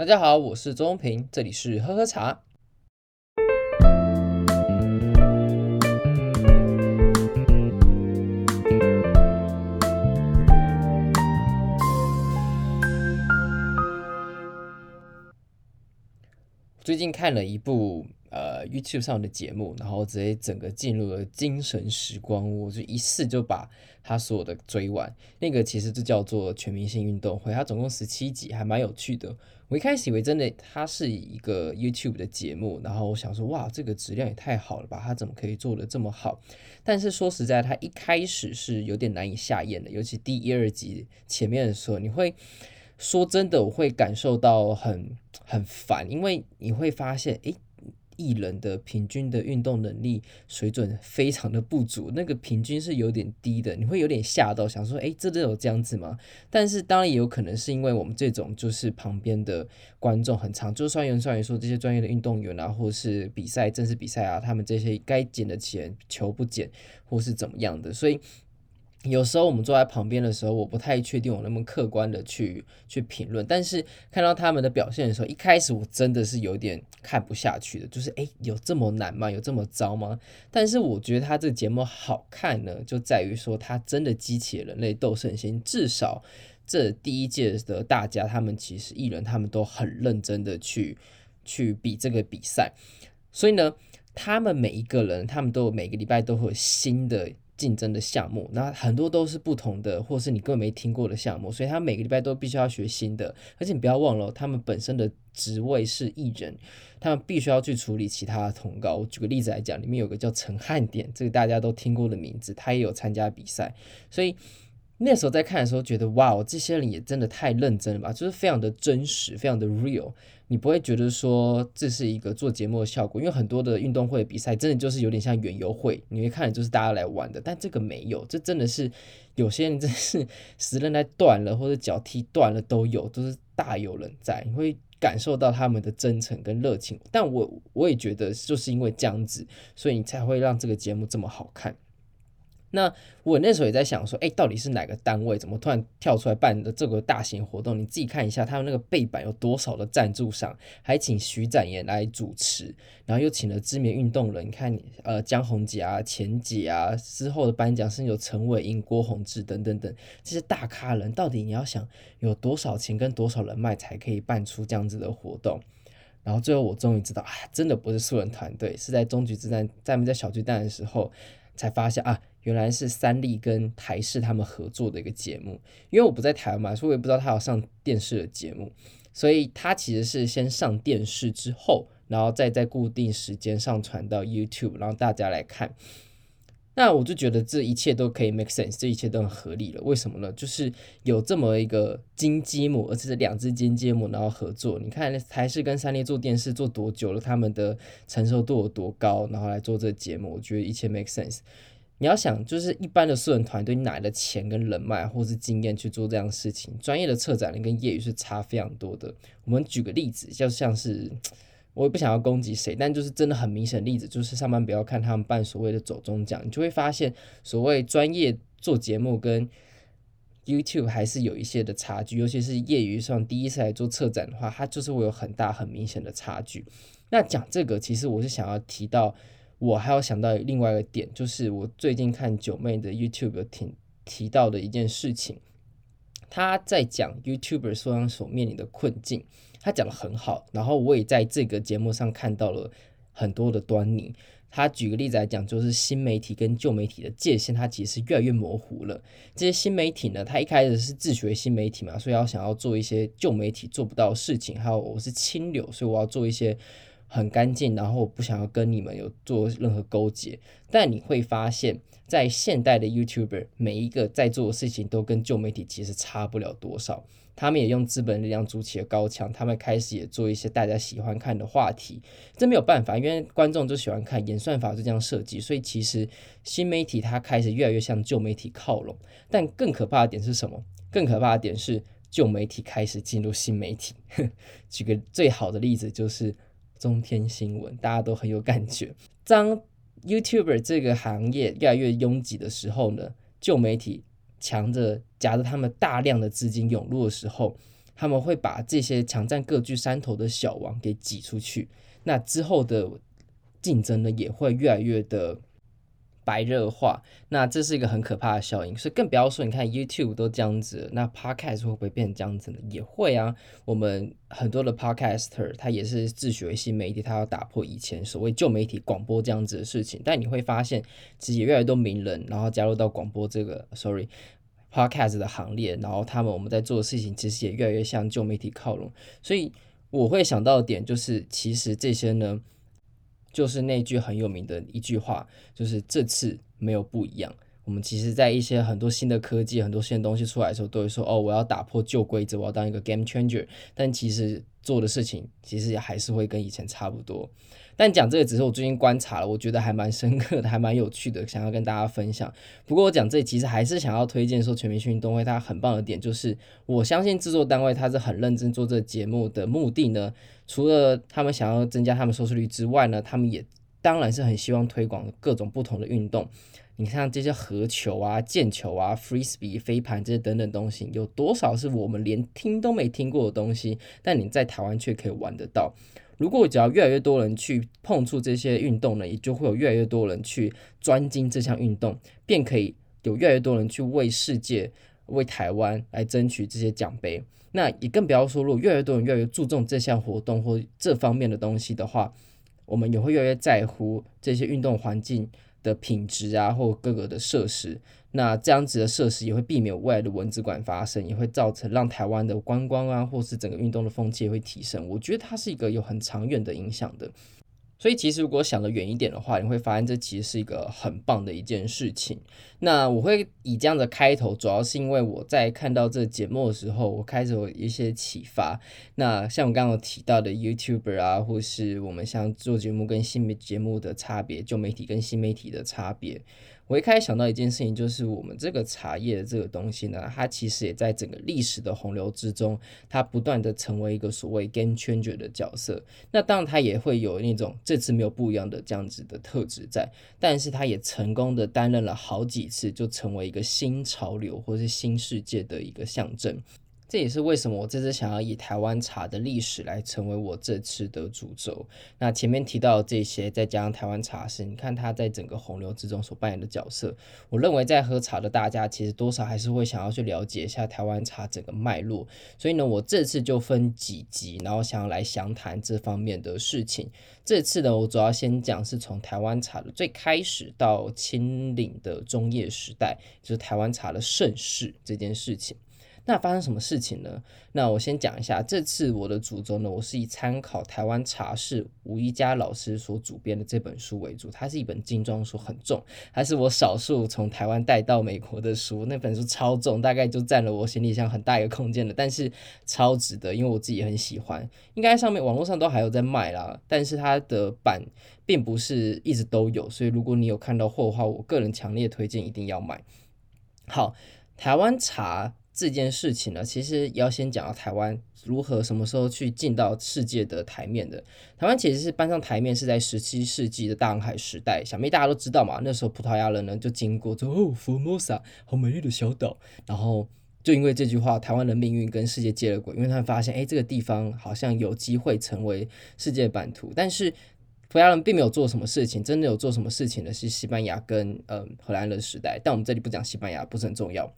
大家好，我是周中平，这里是喝喝茶。最近看了一部呃 YouTube 上的节目，然后直接整个进入了精神时光，我就一次就把它所有的追完。那个其实就叫做全明星运动会，它总共十七集，还蛮有趣的。我一开始以为真的它是一个 YouTube 的节目，然后我想说哇，这个质量也太好了吧，它怎么可以做的这么好？但是说实在，它一开始是有点难以下咽的，尤其第一二集前面的时候，你会。说真的，我会感受到很很烦，因为你会发现，诶，艺人的平均的运动能力水准非常的不足，那个平均是有点低的，你会有点吓到，想说，诶，这都有这样子吗？但是当然也有可能是因为我们这种就是旁边的观众很长，就算有人算说这些专业的运动员啊，或是比赛正式比赛啊，他们这些该捡的钱球不捡，或是怎么样的，所以。有时候我们坐在旁边的时候，我不太确定我那么客观的去去评论。但是看到他们的表现的时候，一开始我真的是有点看不下去的，就是诶，有这么难吗？有这么糟吗？但是我觉得他这个节目好看呢，就在于说他真的激起了人类斗胜心。至少这第一届的大家，他们其实艺人他们都很认真的去去比这个比赛，所以呢，他们每一个人，他们都每个礼拜都会有新的。竞争的项目，那很多都是不同的，或是你根本没听过的项目，所以他每个礼拜都必须要学新的。而且你不要忘了，他们本身的职位是艺人，他们必须要去处理其他的通告。我举个例子来讲，里面有个叫陈汉典，这个大家都听过的名字，他也有参加比赛，所以。那时候在看的时候，觉得哇，这些人也真的太认真了吧，就是非常的真实，非常的 real。你不会觉得说这是一个做节目的效果，因为很多的运动会比赛真的就是有点像园游会，你会看就是大家来玩的。但这个没有，这真的是有些人真是 十韧带断了或者脚踢断了都有，都是大有人在，你会感受到他们的真诚跟热情。但我我也觉得就是因为这样子，所以你才会让这个节目这么好看。那我那时候也在想说，哎，到底是哪个单位怎么突然跳出来办的这个大型活动？你自己看一下，他们那个背板有多少的赞助商，还请徐展言来主持，然后又请了知名运动人，你看，呃，江宏杰啊、钱姐啊，之后的颁奖是有陈伟英、郭宏志等等等这些大咖人，到底你要想有多少钱跟多少人脉才可以办出这样子的活动？然后最后我终于知道啊，真的不是素人团队，是在终局之战，在我们在小巨蛋的时候才发现啊。原来是三立跟台视他们合作的一个节目，因为我不在台湾嘛，所以我也不知道他有上电视的节目，所以他其实是先上电视之后，然后再在固定时间上传到 YouTube，然后大家来看。那我就觉得这一切都可以 make sense，这一切都很合理了。为什么呢？就是有这么一个金鸡母，而且是两只金鸡母，然后合作。你看台视跟三立做电视做多久了，他们的承受度有多高，然后来做这个节目，我觉得一切 make sense。你要想，就是一般的素人团队，你哪来的钱跟人脉或是经验去做这样的事情？专业的策展人跟业余是差非常多的。我们举个例子，就像是我也不想要攻击谁，但就是真的很明显的例子，就是上班不要看他们办所谓的走钟奖，你就会发现，所谓专业做节目跟 YouTube 还是有一些的差距，尤其是业余上第一次来做策展的话，它就是会有很大很明显的差距。那讲这个，其实我是想要提到。我还要想到另外一个点，就是我最近看九妹的 YouTube 有提到的一件事情，他在讲 YouTuber 所所面临的困境，他讲得很好，然后我也在这个节目上看到了很多的端倪。他举个例子来讲，就是新媒体跟旧媒体的界限，它其实越来越模糊了。这些新媒体呢，他一开始是自学新媒体嘛，所以要想要做一些旧媒体做不到的事情，还有我是清流，所以我要做一些。很干净，然后不想要跟你们有做任何勾结。但你会发现，在现代的 YouTuber，每一个在做的事情都跟旧媒体其实差不了多少。他们也用资本力量筑起了高墙，他们开始也做一些大家喜欢看的话题。这没有办法，因为观众就喜欢看，演算法就这样设计。所以其实新媒体它开始越来越向旧媒体靠拢。但更可怕的点是什么？更可怕的点是旧媒体开始进入新媒体。举个最好的例子就是。中天新闻，大家都很有感觉。当 YouTuber 这个行业越来越拥挤的时候呢，旧媒体强着夹着他们大量的资金涌入的时候，他们会把这些抢占各具山头的小王给挤出去。那之后的竞争呢，也会越来越的白热化。那这是一个很可怕的效应，所以更不要说你看 YouTube 都这样子，那 Podcast 会不会变成这样子呢？也会啊。我们很多的 Podcaster 他也是自学新媒体，他要打破以前所谓旧媒体广播这样子的事情。但你会发现，其实越来越多名人，然后加入到广播这个 Sorry Podcast 的行列，然后他们我们在做的事情，其实也越来越向旧媒体靠拢。所以我会想到的点就是，其实这些呢。就是那句很有名的一句话，就是这次没有不一样。我们其实，在一些很多新的科技、很多新的东西出来的时候，都会说：“哦，我要打破旧规则，我要当一个 game changer。”但其实做的事情，其实也还是会跟以前差不多。但讲这个只是我最近观察了，我觉得还蛮深刻的，还蛮有趣的，想要跟大家分享。不过我讲这其实还是想要推荐说，全明星运动会它很棒的点就是，我相信制作单位他是很认真做这个节目的目的呢，除了他们想要增加他们收视率之外呢，他们也当然是很希望推广各种不同的运动。你看这些合球啊、毽球啊、Frisbee 飞盘这些等等东西，有多少是我们连听都没听过的东西，但你在台湾却可以玩得到。如果只要越来越多人去碰触这些运动呢，也就会有越来越多人去专精这项运动，便可以有越来越多人去为世界、为台湾来争取这些奖杯。那也更不要说，如果越来越多人越来越注重这项活动或这方面的东西的话，我们也会越来越在乎这些运动环境的品质啊，或各个的设施。那这样子的设施也会避免外来的蚊子馆发生，也会造成让台湾的观光啊，或是整个运动的风气也会提升。我觉得它是一个有很长远的影响的。所以其实如果想得远一点的话，你会发现这其实是一个很棒的一件事情。那我会以这样的开头，主要是因为我在看到这节目的时候，我开始有一些启发。那像我刚刚提到的 YouTuber 啊，或是我们像做节目跟新媒节目的差别，旧媒体跟新媒体的差别。我一开始想到一件事情，就是我们这个茶叶的这个东西呢，它其实也在整个历史的洪流之中，它不断的成为一个所谓 game changer 的角色。那当然，它也会有那种这次没有不一样的这样子的特质在，但是它也成功的担任了好几次，就成为一个新潮流或是新世界的一个象征。这也是为什么我这次想要以台湾茶的历史来成为我这次的主轴。那前面提到这些，再加上台湾茶是，你看它在整个洪流之中所扮演的角色。我认为在喝茶的大家，其实多少还是会想要去了解一下台湾茶整个脉络。所以呢，我这次就分几集，然后想要来详谈这方面的事情。这次呢，我主要先讲是从台湾茶的最开始到清领的中叶时代，就是台湾茶的盛世这件事情。那发生什么事情呢？那我先讲一下，这次我的主轴呢，我是以参考台湾茶事吴一嘉老师所主编的这本书为主。它是一本精装书，很重，还是我少数从台湾带到美国的书。那本书超重，大概就占了我行李箱很大一个空间了，但是超值得，因为我自己很喜欢。应该上面网络上都还有在卖啦，但是它的版并不是一直都有，所以如果你有看到货的话，我个人强烈推荐一定要买。好，台湾茶。这件事情呢，其实要先讲到台湾如何什么时候去进到世界的台面的。台湾其实是搬上台面是在十七世纪的大航海时代，想必大家都知道嘛。那时候葡萄牙人呢就经过，说哦，福摩沙，好美丽的小岛。然后就因为这句话，台湾的命运跟世界接了轨，因为他们发现，哎，这个地方好像有机会成为世界版图。但是葡萄牙人并没有做什么事情，真的有做什么事情的是西班牙跟嗯、呃、荷兰人时代。但我们这里不讲西班牙，不是很重要。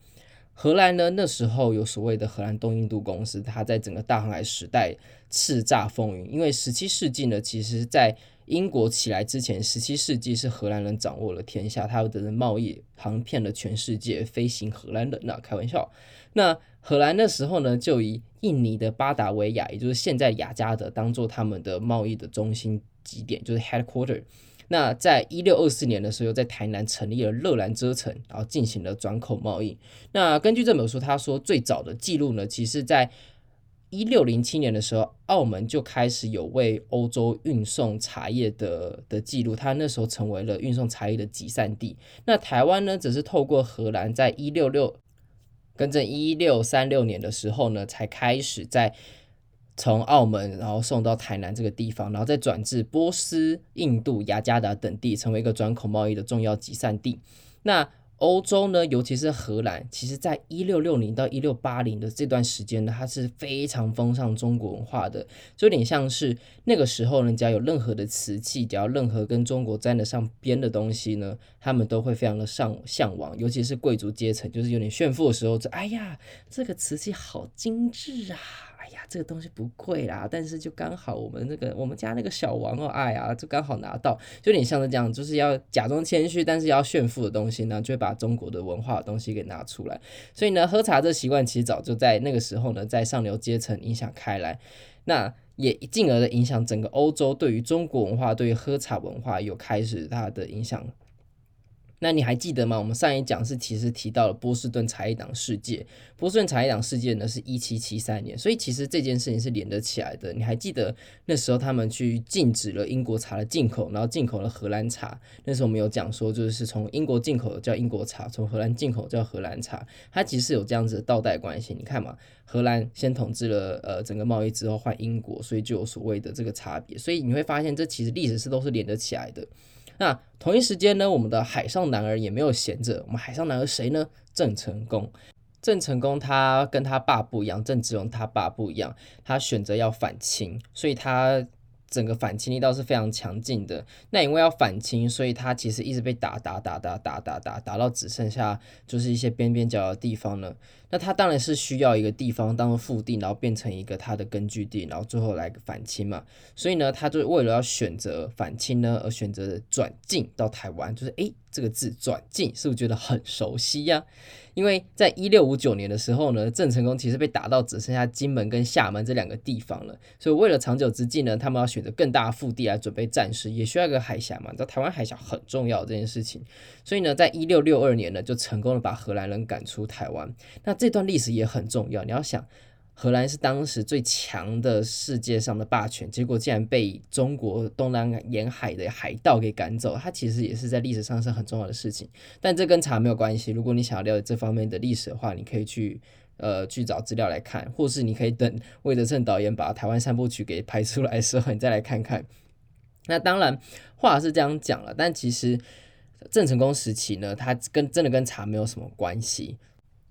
荷兰呢，那时候有所谓的荷兰东印度公司，它在整个大航海时代叱咤风云。因为十七世纪呢，其实在英国起来之前，十七世纪是荷兰人掌握了天下，他们的贸易航遍了全世界，飞行荷兰人那、啊，开玩笑。那荷兰那时候呢，就以印尼的巴达维亚，也就是现在雅加达，当做他们的贸易的中心基点，就是 headquarter。那在一六二四年的时候，在台南成立了热兰遮城，然后进行了转口贸易。那根据这本书，他说最早的记录呢，其实在一六零七年的时候，澳门就开始有为欧洲运送茶叶的的记录，他那时候成为了运送茶叶的集散地。那台湾呢，只是透过荷兰，在一六六跟着一六三六年的时候呢，才开始在。从澳门，然后送到台南这个地方，然后再转至波斯、印度、雅加达等地，成为一个转口贸易的重要集散地。那欧洲呢，尤其是荷兰，其实在一六六零到一六八零的这段时间呢，它是非常风尚中国文化的，就有点像是那个时候，人家有任何的瓷器，只要任何跟中国沾得上边的东西呢，他们都会非常的上向往，尤其是贵族阶层，就是有点炫富的时候，就哎呀，这个瓷器好精致啊。哎呀，这个东西不贵啦，但是就刚好我们那个我们家那个小王哦，哎呀，就刚好拿到，就有点像是这样，就是要假装谦虚，但是要炫富的东西呢，就会把中国的文化的东西给拿出来。所以呢，喝茶这习惯其实早就在那个时候呢，在上流阶层影响开来，那也进而的影响整个欧洲对于中国文化、对于喝茶文化有开始它的影响。那你还记得吗？我们上一讲是其实提到了波士顿茶叶党事件。波士顿茶叶党事件呢是一七七三年，所以其实这件事情是连得起来的。你还记得那时候他们去禁止了英国茶的进口，然后进口了荷兰茶。那时候我们有讲说，就是从英国进口的叫英国茶，从荷兰进口叫荷兰茶，它其实是有这样子的倒带关系。你看嘛，荷兰先统治了呃整个贸易之后换英国，所以就有所谓的这个差别。所以你会发现，这其实历史是都是连得起来的。那同一时间呢，我们的海上男儿也没有闲着。我们海上男儿谁呢？郑成功。郑成功他跟他爸不一样，郑芝龙他爸不一样，他选择要反清，所以他。整个反清力道是非常强劲的。那因为要反清，所以他其实一直被打打打打打打打打到只剩下就是一些边边角角的地方了。那他当然是需要一个地方当做腹地，然后变成一个他的根据地，然后最后来反清嘛。所以呢，他就为了要选择反清呢，而选择转进到台湾。就是诶，这个字转进是不是觉得很熟悉呀？因为在一六五九年的时候呢，郑成功其实被打到只剩下金门跟厦门这两个地方了，所以为了长久之计呢，他们要选择更大的腹地来准备战事，也需要一个海峡嘛，你知道台湾海峡很重要这件事情，所以呢，在一六六二年呢，就成功的把荷兰人赶出台湾。那这段历史也很重要，你要想。荷兰是当时最强的世界上的霸权，结果竟然被中国东南沿海的海盗给赶走，它其实也是在历史上是很重要的事情。但这跟茶没有关系。如果你想要了解这方面的历史的话，你可以去呃去找资料来看，或是你可以等魏德圣导演把《台湾三部曲》给拍出来的时候，你再来看看。那当然话是这样讲了，但其实郑成功时期呢，他跟真的跟茶没有什么关系。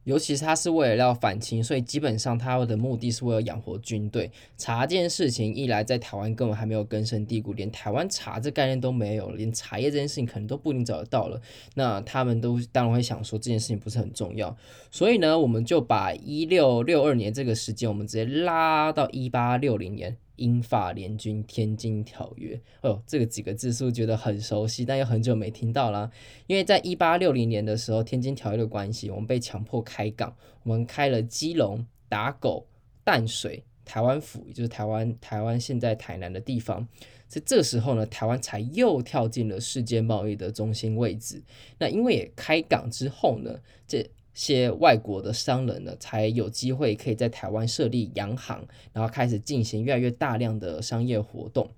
尤其是他是为了要反清，所以基本上他的目的是为了养活军队。茶这件事情一来，在台湾根本还没有根深蒂固，连台湾茶这概念都没有，连茶叶这件事情可能都不一定找得到了。那他们都当然会想说这件事情不是很重要，所以呢，我们就把一六六二年这个时间，我们直接拉到一八六零年。英法联军天津条约，哦，这个几个字是不是觉得很熟悉？但又很久没听到了。因为在一八六零年的时候，天津条约的关系，我们被强迫开港，我们开了基隆、打狗、淡水、台湾府，也就是台湾台湾现在台南的地方。在这时候呢，台湾才又跳进了世界贸易的中心位置。那因为也开港之后呢，这些外国的商人呢，才有机会可以在台湾设立洋行，然后开始进行越来越大量的商业活动。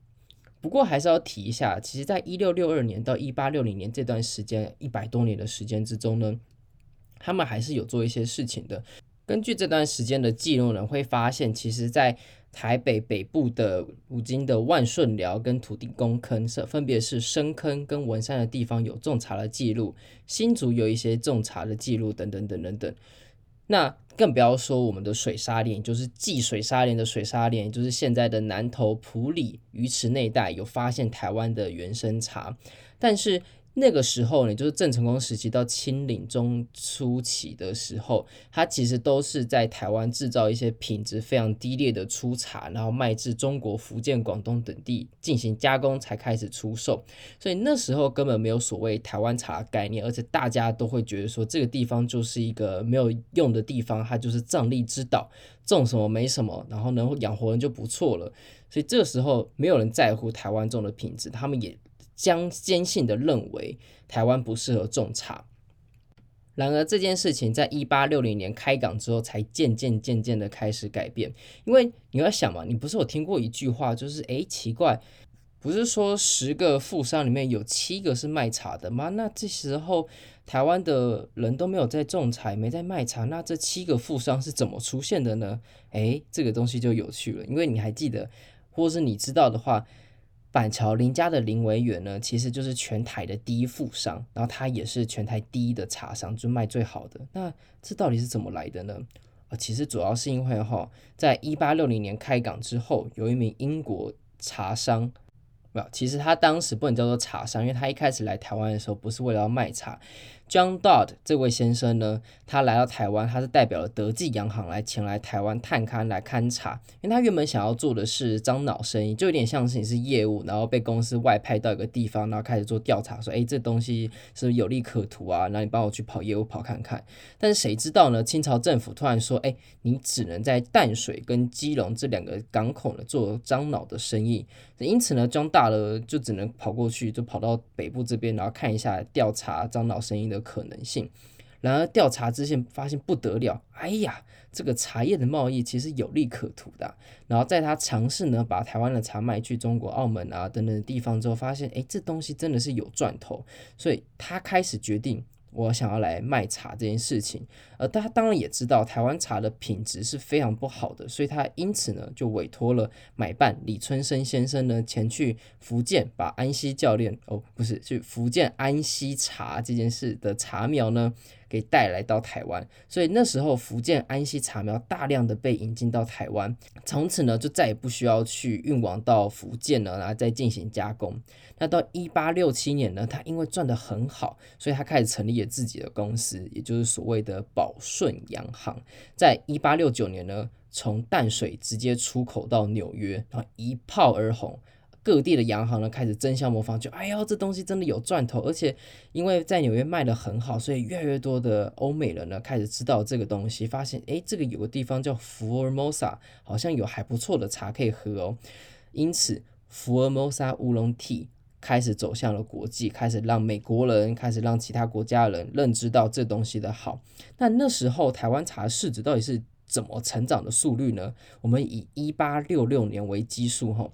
不过还是要提一下，其实，在一六六二年到一八六零年这段时间，一百多年的时间之中呢，他们还是有做一些事情的。根据这段时间的记录呢，会发现，其实，在台北北部的五金的万顺寮跟土地公坑是分别是深坑跟文山的地方有种茶的记录，新竹有一些种茶的记录等等等等等。那更不要说我们的水沙连，就是继水沙连的水沙连，就是现在的南投埔里鱼池那一带有发现台湾的原生茶，但是。那个时候呢，就是郑成功时期到清领中初期的时候，他其实都是在台湾制造一些品质非常低劣的粗茶，然后卖至中国福建、广东等地进行加工，才开始出售。所以那时候根本没有所谓台湾茶概念，而且大家都会觉得说这个地方就是一个没有用的地方，它就是瘴癘之岛，种什么没什么，然后能养活人就不错了。所以这个时候没有人在乎台湾种的品质，他们也。将坚信的认为台湾不适合种茶，然而这件事情在一八六零年开港之后，才渐渐渐渐的开始改变。因为你要想嘛，你不是有听过一句话，就是诶，奇怪，不是说十个富商里面有七个是卖茶的吗？那这时候台湾的人都没有在种茶，没在卖茶，那这七个富商是怎么出现的呢？诶，这个东西就有趣了，因为你还记得，或是你知道的话。板桥林家的林维源呢，其实就是全台的第一富商，然后他也是全台第一的茶商，就卖最好的。那这到底是怎么来的呢？其实主要是因为哈，在一八六零年开港之后，有一名英国茶商，其实他当时不能叫做茶商，因为他一开始来台湾的时候不是为了要卖茶。John dod 这位先生呢，他来到台湾，他是代表了德记洋行来前来台湾探勘来勘察，因为他原本想要做的是樟脑生意，就有点像是你是业务，然后被公司外派到一个地方，然后开始做调查，说，哎，这东西是不是有利可图啊？那你帮我去跑业务跑看看。但是谁知道呢？清朝政府突然说，哎，你只能在淡水跟基隆这两个港口呢做樟脑的生意，因此呢，John dod 就只能跑过去，就跑到北部这边，然后看一下调查樟脑生意的可能性，然而调查之前发现不得了，哎呀，这个茶叶的贸易其实有利可图的。然后在他尝试呢把台湾的茶卖去中国、澳门啊等等的地方之后，发现哎，这东西真的是有赚头，所以他开始决定。我想要来卖茶这件事情，而他当然也知道台湾茶的品质是非常不好的，所以他因此呢就委托了买办李春生先生呢前去福建，把安溪教练哦不是去福建安溪茶这件事的茶苗呢给带来到台湾，所以那时候福建安溪茶苗大量的被引进到台湾，从此呢就再也不需要去运往到福建了，然后再进行加工。那到一八六七年呢，他因为赚得很好，所以他开始成立了自己的公司，也就是所谓的宝顺洋行。在一八六九年呢，从淡水直接出口到纽约，然后一炮而红。各地的洋行呢开始争相模仿，就哎呦，这东西真的有赚头，而且因为在纽约卖得很好，所以越来越多的欧美人呢开始知道这个东西，发现哎，这个有个地方叫福尔摩沙，好像有还不错的茶可以喝哦。因此，福尔摩沙乌龙 Tea 开始走向了国际，开始让美国人，开始让其他国家的人认知到这东西的好。那那时候台湾茶市值到底是怎么成长的速率呢？我们以一八六六年为基数哈。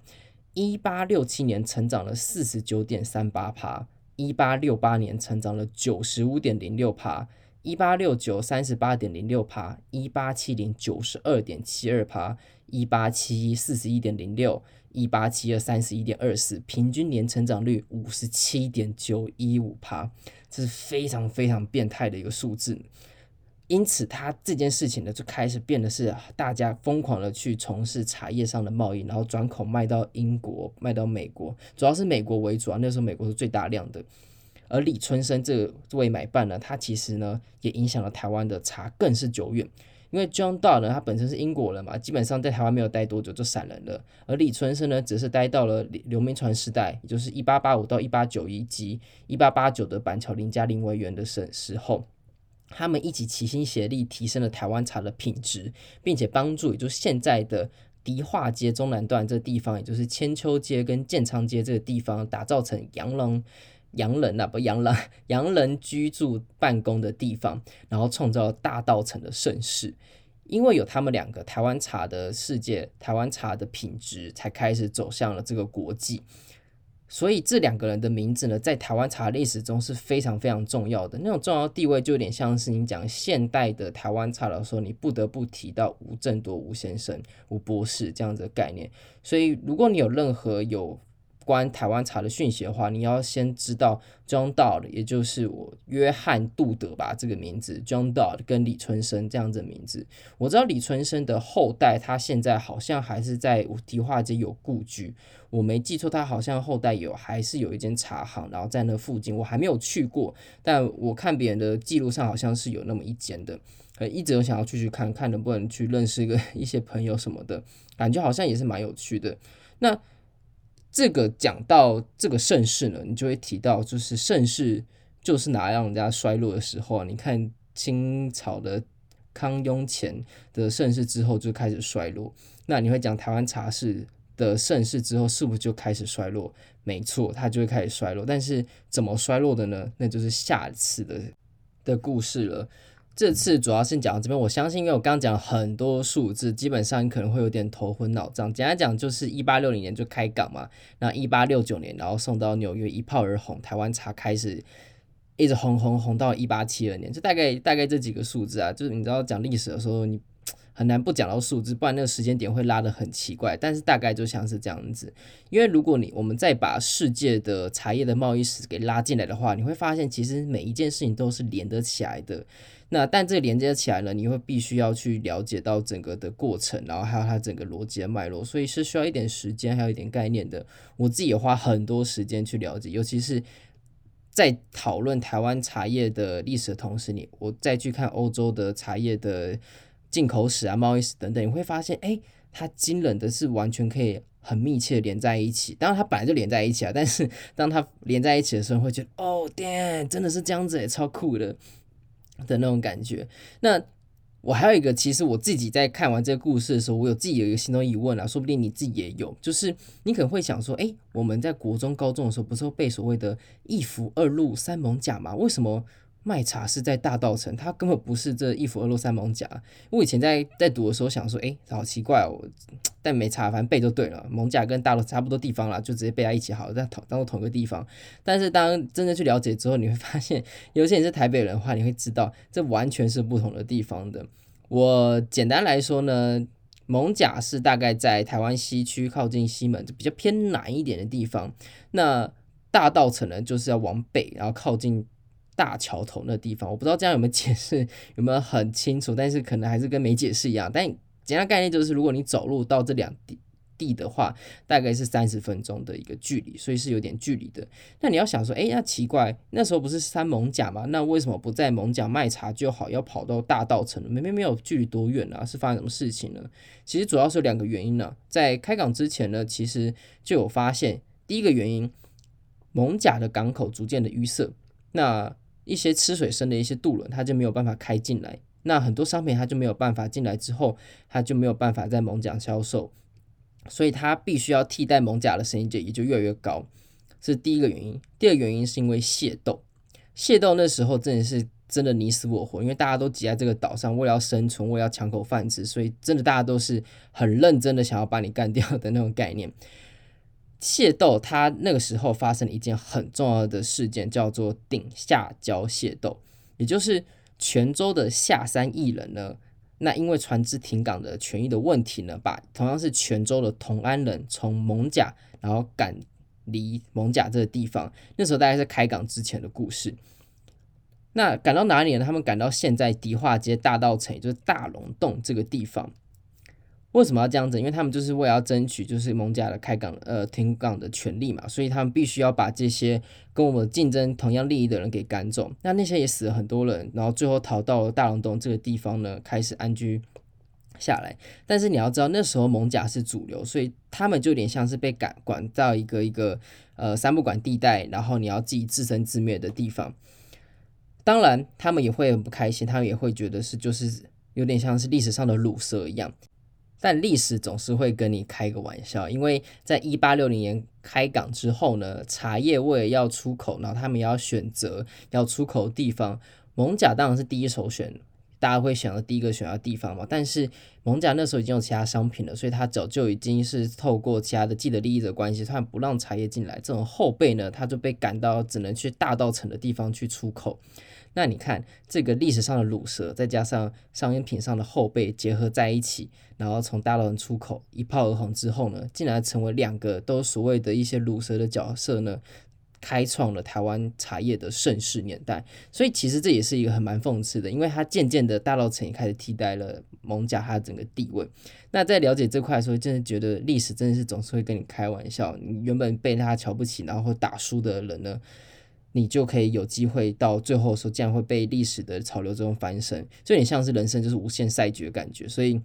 一八六七年成长了四十九点三八趴，一八六八年成长了九十五点零六趴，一八六九三十八点零六趴，一八七零九十二点七二趴，一八七一四十一点零六，一八七二三十一点二四，平均年成长率五十七点九一五趴，这是非常非常变态的一个数字。因此，他这件事情呢，就开始变得是大家疯狂的去从事茶叶上的贸易，然后转口卖到英国、卖到美国，主要是美国为主啊。那时候美国是最大量的。而李春生这这位买办呢，他其实呢也影响了台湾的茶更是久远。因为 John Dodd 呢，他本身是英国人嘛，基本上在台湾没有待多久就散人了。而李春生呢，只是待到了刘明传时代，也就是一八八五到一八九一及一八八九的板桥林家林维源的时时候。他们一起齐心协力，提升了台湾茶的品质，并且帮助，也就是现在的迪化街中南段这地方，也就是千秋街跟建昌街这个地方，打造成洋人、洋人啊，不洋人、洋人居住办公的地方，然后创造大道城的盛世。因为有他们两个，台湾茶的世界，台湾茶的品质才开始走向了这个国际。所以这两个人的名字呢，在台湾茶历史中是非常非常重要的。那种重要地位，就有点像是你讲现代的台湾茶的时候，你不得不提到吴振铎吴先生、吴博士这样子的概念。所以，如果你有任何有关台湾茶的讯息的话，你要先知道 John Dodd，也就是我约翰杜德吧这个名字，John Dodd 跟李春生这样子的名字。我知道李春生的后代，他现在好像还是在迪化街有故居。我没记错，他好像后代有还是有一间茶行，然后在那附近，我还没有去过，但我看别人的记录上好像是有那么一间的。呃，一直有想要去去看看能不能去认识一个一些朋友什么的，感觉好像也是蛮有趣的。那。这个讲到这个盛世呢，你就会提到，就是盛世就是拿来让人家衰落的时候啊。你看清朝的康雍乾的盛世之后就开始衰落，那你会讲台湾茶事的盛世之后是不是就开始衰落？没错，它就会开始衰落。但是怎么衰落的呢？那就是下次的的故事了。这次主要是讲到这边，我相信，因为我刚刚讲很多数字，基本上你可能会有点头昏脑胀。简单讲，就是一八六零年就开港嘛，那一八六九年，然后送到纽约，一炮而红，台湾茶开始一直红红红到一八七二年，就大概大概这几个数字啊。就是你知道讲历史的时候，你很难不讲到数字，不然那个时间点会拉得很奇怪。但是大概就像是这样子，因为如果你我们再把世界的茶叶的贸易史给拉进来的话，你会发现其实每一件事情都是连得起来的。那但这连接起来呢，你会必须要去了解到整个的过程，然后还有它整个逻辑的脉络，所以是需要一点时间，还有一点概念的。我自己也花很多时间去了解，尤其是在讨论台湾茶叶的历史的同时，你我再去看欧洲的茶叶的进口史啊、贸易史等等，你会发现，哎，它惊人的是完全可以很密切的连在一起。当然，它本来就连在一起啊，但是当它连在一起的时候，会觉得，哦天真的是这样子，超酷的。的那种感觉。那我还有一个，其实我自己在看完这个故事的时候，我有自己有一个心中疑问啊，说不定你自己也有，就是你可能会想说，诶，我们在国中、高中的时候，不是会背所谓的一府二禄三猛甲吗？为什么？卖茶是在大稻城，它根本不是这一府二鹿三艋甲。我以前在在读的时候想说，哎，好奇怪哦，但没差，反正背就对了。艋甲跟大陆差不多地方啦，就直接背在一起好了，在同当做同一个地方。但是当真正去了解之后，你会发现，有些人是台北人的话，你会知道这完全是不同的地方的。我简单来说呢，艋甲是大概在台湾西区靠近西门，就比较偏南一点的地方。那大稻城呢，就是要往北，然后靠近。大桥头那地方，我不知道这样有没有解释，有没有很清楚，但是可能还是跟没解释一样。但简单概念就是，如果你走路到这两地地的话，大概是三十分钟的一个距离，所以是有点距离的。那你要想说，哎，那奇怪，那时候不是三艋甲吗？那为什么不在艋甲卖茶就好，要跑到大稻城？明明没有距离多远啊？是发生什么事情呢？其实主要是有两个原因呢、在开港之前呢，其实就有发现，第一个原因，艋甲的港口逐渐的淤塞，那。一些吃水深的一些渡轮，它就没有办法开进来，那很多商品它就没有办法进来，之后它就没有办法在艋舺销售，所以它必须要替代艋舺的生意就也就越来越高，这是第一个原因。第二个原因是因为械斗，械斗那时候真的是真的你死我活，因为大家都挤在这个岛上，为了要生存，为了要抢口饭吃，所以真的大家都是很认真的想要把你干掉的那种概念。械斗，它那个时候发生了一件很重要的事件，叫做顶下礁械斗，也就是泉州的下山艺人呢，那因为船只停港的权益的问题呢，把同样是泉州的同安人从艋甲，然后赶离艋甲这个地方，那时候大概是开港之前的故事。那赶到哪里呢？他们赶到现在迪化街大道城，也就是大龙洞这个地方。为什么要这样子？因为他们就是为了要争取就是艋舺的开港呃停港的权利嘛，所以他们必须要把这些跟我们竞争同样利益的人给赶走。那那些也死了很多人，然后最后逃到了大龙洞这个地方呢，开始安居下来。但是你要知道，那时候艋舺是主流，所以他们就有点像是被赶管到一个一个呃三不管地带，然后你要自己自生自灭的地方。当然，他们也会很不开心，他们也会觉得是就是有点像是历史上的鲁蛇一样。但历史总是会跟你开个玩笑，因为在一八六零年开港之后呢，茶叶为了要出口，然后他们要选择要出口的地方，艋舺当然是第一首选，大家会想到第一个选的地方嘛。但是艋舺那时候已经有其他商品了，所以他早就已经是透过其他的既得利益者关系，他不让茶叶进来。这种后辈呢，他就被赶到只能去大稻埕的地方去出口。那你看这个历史上的卤蛇，再加上商品上的后辈结合在一起，然后从大稻埕出口一炮而红之后呢，竟然成为两个都所谓的一些卤蛇的角色呢，开创了台湾茶叶的盛世年代。所以其实这也是一个很蛮讽刺的，因为它渐渐的大稻埕也开始替代了艋舺它的整个地位。那在了解这块的时候，真的觉得历史真的是总是会跟你开玩笑。你原本被他瞧不起，然后打输的人呢，你就可以有机会到最后的时候，竟然会被历史的潮流中翻身，就有点像是人生就是无限赛局的感觉。所以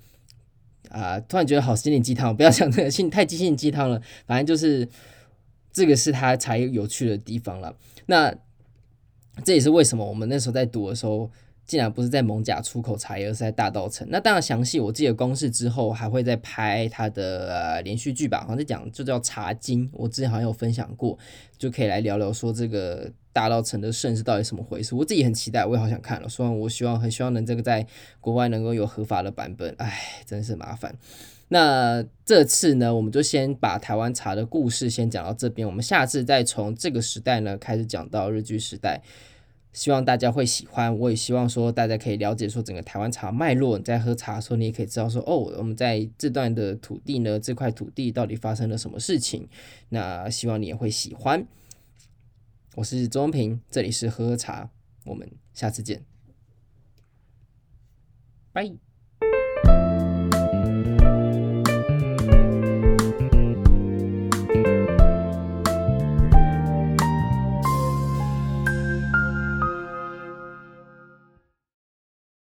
啊、突然觉得好心灵鸡汤，不要讲这个心太激心鸡汤了。反正就是这个是他才有趣的地方了。那这也是为什么我们那时候在读的时候。竟然不是在蒙甲出口茶叶，而是在大稻城。那当然详细，我记得公式之后还会再拍它的、呃、连续剧吧，好像在讲就叫《茶经》，我之前好像有分享过，就可以来聊聊说这个大稻城的盛世到底什么回事。我自己很期待，我也好想看了。虽然我希望很希望能这个在国外能够有合法的版本，哎，真是麻烦。那这次呢，我们就先把台湾茶的故事先讲到这边，我们下次再从这个时代呢开始讲到日据时代。希望大家会喜欢，我也希望说大家可以了解说整个台湾茶脉络。你在喝茶的时候，你也可以知道说，哦，我们在这段的土地呢，这块土地到底发生了什么事情。那希望你也会喜欢。我是钟平，这里是喝喝茶，我们下次见，拜。